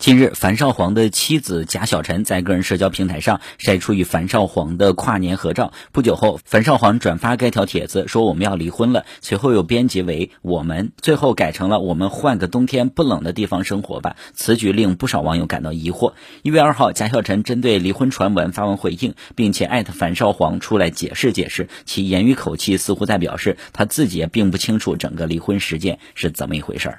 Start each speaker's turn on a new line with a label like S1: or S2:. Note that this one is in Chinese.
S1: 近日，樊少皇的妻子贾小晨在个人社交平台上晒出与樊少皇的跨年合照。不久后，樊少皇转发该条帖子，说我们要离婚了。随后又编辑为我们，最后改成了我们换个冬天不冷的地方生活吧。此举令不少网友感到疑惑。一月二号，贾小晨针对离婚传闻发文回应，并且艾特樊少皇出来解释解释，其言语口气似乎在表示他自己也并不清楚整个离婚事件是怎么一回事儿。